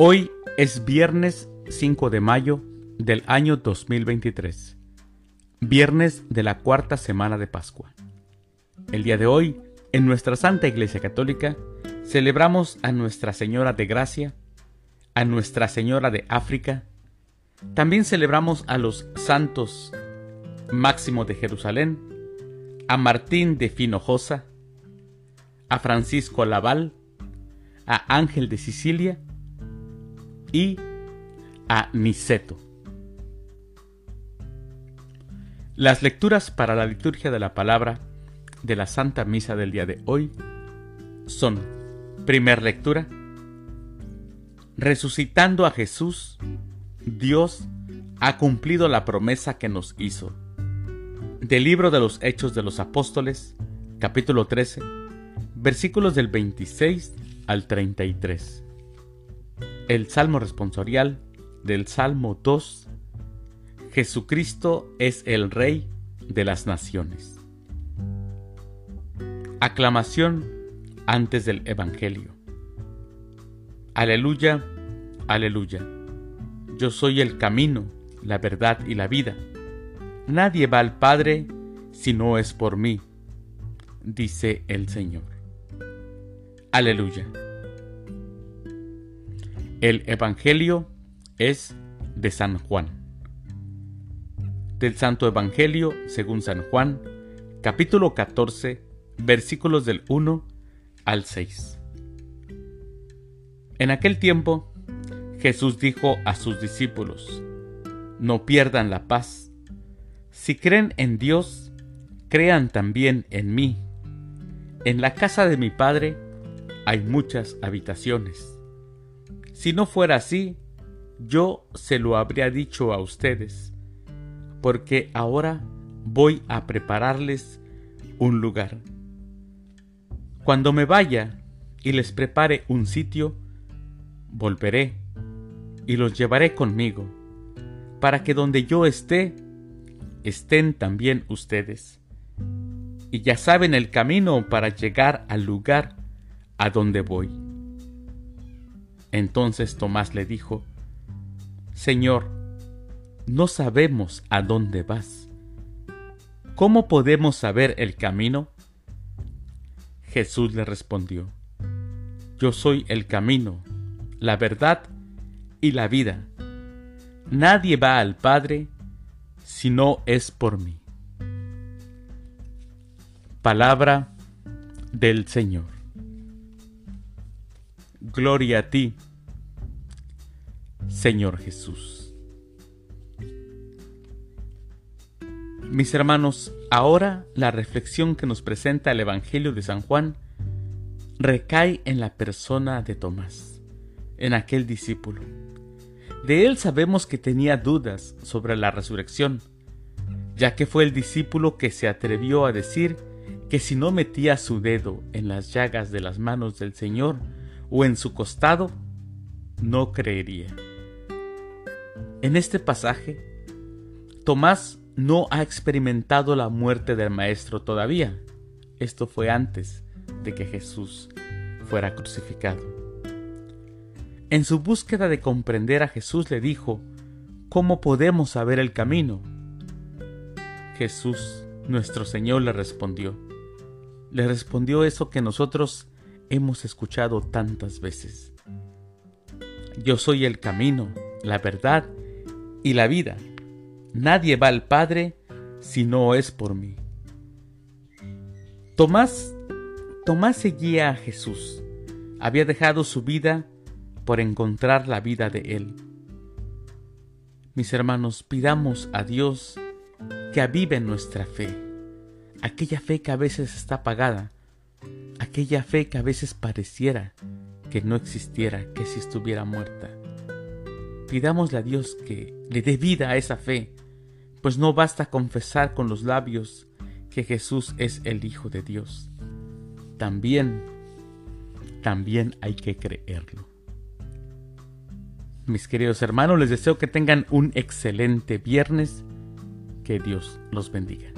Hoy es viernes 5 de mayo del año 2023, viernes de la cuarta semana de Pascua. El día de hoy, en nuestra Santa Iglesia Católica, celebramos a Nuestra Señora de Gracia, a Nuestra Señora de África, también celebramos a los santos Máximo de Jerusalén, a Martín de Finojosa, a Francisco Laval, a Ángel de Sicilia y a Niceto. Las lecturas para la liturgia de la palabra de la Santa Misa del día de hoy son, primer lectura, resucitando a Jesús, Dios ha cumplido la promesa que nos hizo. Del libro de los Hechos de los Apóstoles, capítulo 13, versículos del 26 al 33 el Salmo responsorial del Salmo 2. Jesucristo es el Rey de las Naciones. Aclamación antes del Evangelio. Aleluya, aleluya. Yo soy el camino, la verdad y la vida. Nadie va al Padre si no es por mí, dice el Señor. Aleluya. El Evangelio es de San Juan. Del Santo Evangelio según San Juan, capítulo 14, versículos del 1 al 6. En aquel tiempo, Jesús dijo a sus discípulos, No pierdan la paz. Si creen en Dios, crean también en mí. En la casa de mi Padre hay muchas habitaciones si no fuera así, yo se lo habría dicho a ustedes, porque ahora voy a prepararles un lugar. Cuando me vaya y les prepare un sitio, volveré y los llevaré conmigo, para que donde yo esté, estén también ustedes. Y ya saben el camino para llegar al lugar a donde voy. Entonces Tomás le dijo, Señor, no sabemos a dónde vas. ¿Cómo podemos saber el camino? Jesús le respondió, Yo soy el camino, la verdad y la vida. Nadie va al Padre si no es por mí. Palabra del Señor. Gloria a ti, Señor Jesús. Mis hermanos, ahora la reflexión que nos presenta el Evangelio de San Juan recae en la persona de Tomás, en aquel discípulo. De él sabemos que tenía dudas sobre la resurrección, ya que fue el discípulo que se atrevió a decir que si no metía su dedo en las llagas de las manos del Señor, o en su costado, no creería. En este pasaje, Tomás no ha experimentado la muerte del Maestro todavía. Esto fue antes de que Jesús fuera crucificado. En su búsqueda de comprender a Jesús le dijo, ¿cómo podemos saber el camino? Jesús, nuestro Señor, le respondió. Le respondió eso que nosotros hemos escuchado tantas veces. Yo soy el camino, la verdad y la vida. Nadie va al Padre si no es por mí. Tomás, Tomás seguía a Jesús. Había dejado su vida por encontrar la vida de Él. Mis hermanos, pidamos a Dios que avive nuestra fe, aquella fe que a veces está apagada, aquella fe que a veces pareciera que no existiera, que si estuviera muerta. Pidámosle a Dios que le dé vida a esa fe, pues no basta confesar con los labios que Jesús es el Hijo de Dios. También, también hay que creerlo. Mis queridos hermanos, les deseo que tengan un excelente viernes. Que Dios los bendiga.